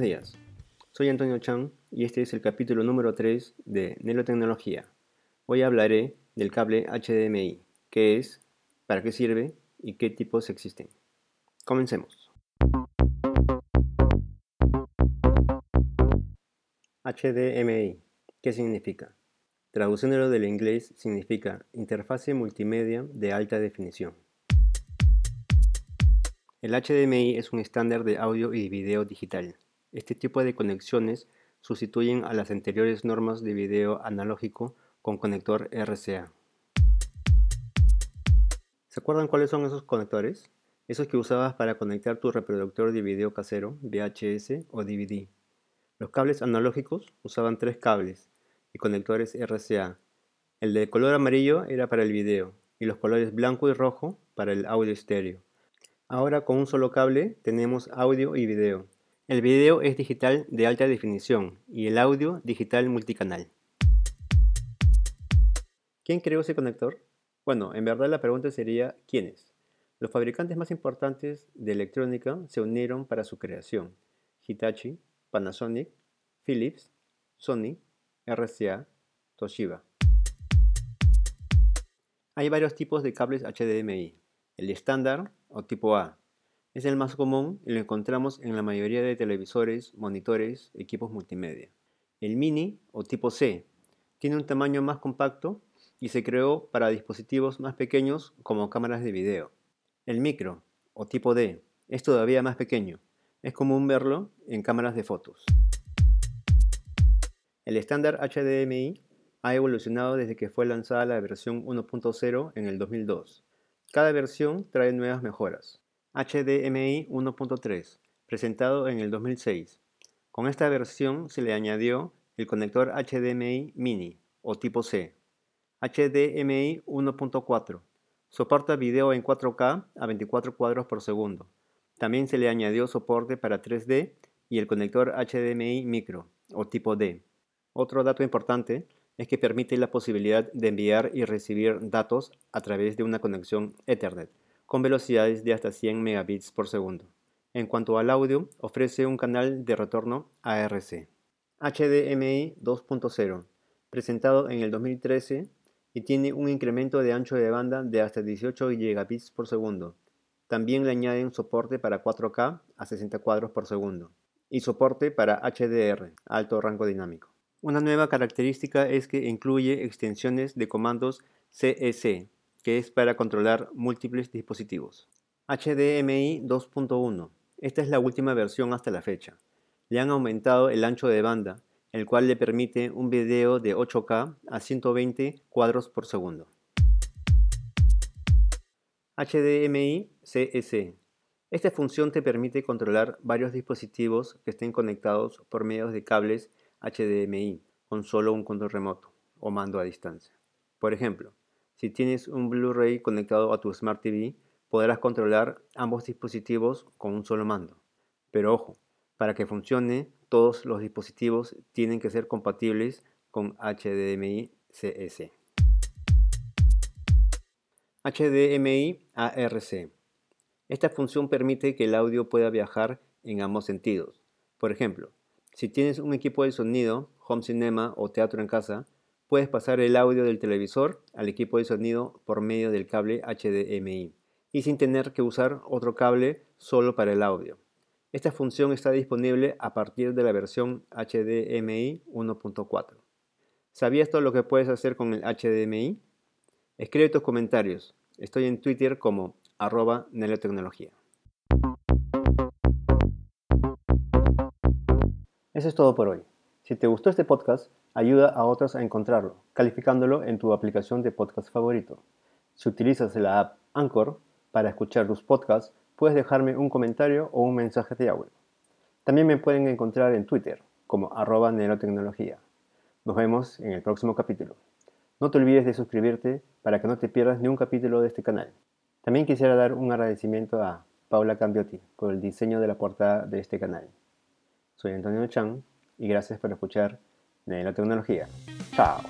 días. Soy Antonio Chan y este es el capítulo número 3 de Nelotecnología. Hoy hablaré del cable HDMI, qué es, para qué sirve y qué tipos existen. Comencemos. HDMI, ¿qué significa? Traduciéndolo del inglés significa Interfase Multimedia de Alta Definición. El HDMI es un estándar de audio y video digital. Este tipo de conexiones sustituyen a las anteriores normas de video analógico con conector RCA. ¿Se acuerdan cuáles son esos conectores? Esos que usabas para conectar tu reproductor de video casero, VHS o DVD. Los cables analógicos usaban tres cables y conectores RCA. El de color amarillo era para el video y los colores blanco y rojo para el audio estéreo. Ahora con un solo cable tenemos audio y video. El video es digital de alta definición y el audio digital multicanal. ¿Quién creó ese conector? Bueno, en verdad la pregunta sería ¿quiénes? Los fabricantes más importantes de electrónica se unieron para su creación. Hitachi, Panasonic, Philips, Sony, RCA, Toshiba. Hay varios tipos de cables HDMI. El estándar o tipo A es el más común y lo encontramos en la mayoría de televisores, monitores, equipos multimedia. El mini o tipo C tiene un tamaño más compacto y se creó para dispositivos más pequeños como cámaras de video. El micro o tipo D es todavía más pequeño. Es común verlo en cámaras de fotos. El estándar HDMI ha evolucionado desde que fue lanzada la versión 1.0 en el 2002. Cada versión trae nuevas mejoras. HDMI 1.3, presentado en el 2006. Con esta versión se le añadió el conector HDMI Mini o tipo C. HDMI 1.4. Soporta video en 4K a 24 cuadros por segundo. También se le añadió soporte para 3D y el conector HDMI micro o tipo D. Otro dato importante es que permite la posibilidad de enviar y recibir datos a través de una conexión Ethernet con velocidades de hasta 100 megabits por segundo. En cuanto al audio, ofrece un canal de retorno ARC. HDMI 2.0, presentado en el 2013 y tiene un incremento de ancho de banda de hasta 18 gigabits por segundo. También le añaden soporte para 4K a 60 cuadros por segundo y soporte para HDR, alto rango dinámico. Una nueva característica es que incluye extensiones de comandos CEC, que es para controlar múltiples dispositivos. HDMI 2.1. Esta es la última versión hasta la fecha. Le han aumentado el ancho de banda, el cual le permite un video de 8K a 120 cuadros por segundo. HDMI CEC. Esta función te permite controlar varios dispositivos que estén conectados por medios de cables HDMI con solo un control remoto o mando a distancia. Por ejemplo, si tienes un Blu-ray conectado a tu Smart TV, podrás controlar ambos dispositivos con un solo mando. Pero ojo, para que funcione, todos los dispositivos tienen que ser compatibles con HDMI CS. HDMI ARC. Esta función permite que el audio pueda viajar en ambos sentidos. Por ejemplo, si tienes un equipo de sonido, home cinema o teatro en casa, puedes pasar el audio del televisor al equipo de sonido por medio del cable HDMI y sin tener que usar otro cable solo para el audio. Esta función está disponible a partir de la versión HDMI 1.4. ¿Sabías todo lo que puedes hacer con el HDMI? Escribe tus comentarios. Estoy en Twitter como arroba nelotecnología. Eso es todo por hoy. Si te gustó este podcast, ayuda a otros a encontrarlo, calificándolo en tu aplicación de podcast favorito. Si utilizas la app Anchor para escuchar tus podcasts, puedes dejarme un comentario o un mensaje de audio. También me pueden encontrar en Twitter como arroba Nelotecnología. Nos vemos en el próximo capítulo. No te olvides de suscribirte para que no te pierdas ni un capítulo de este canal. También quisiera dar un agradecimiento a Paula Cambiotti por el diseño de la portada de este canal. Soy Antonio Chan y gracias por escuchar la Tecnología. Chao.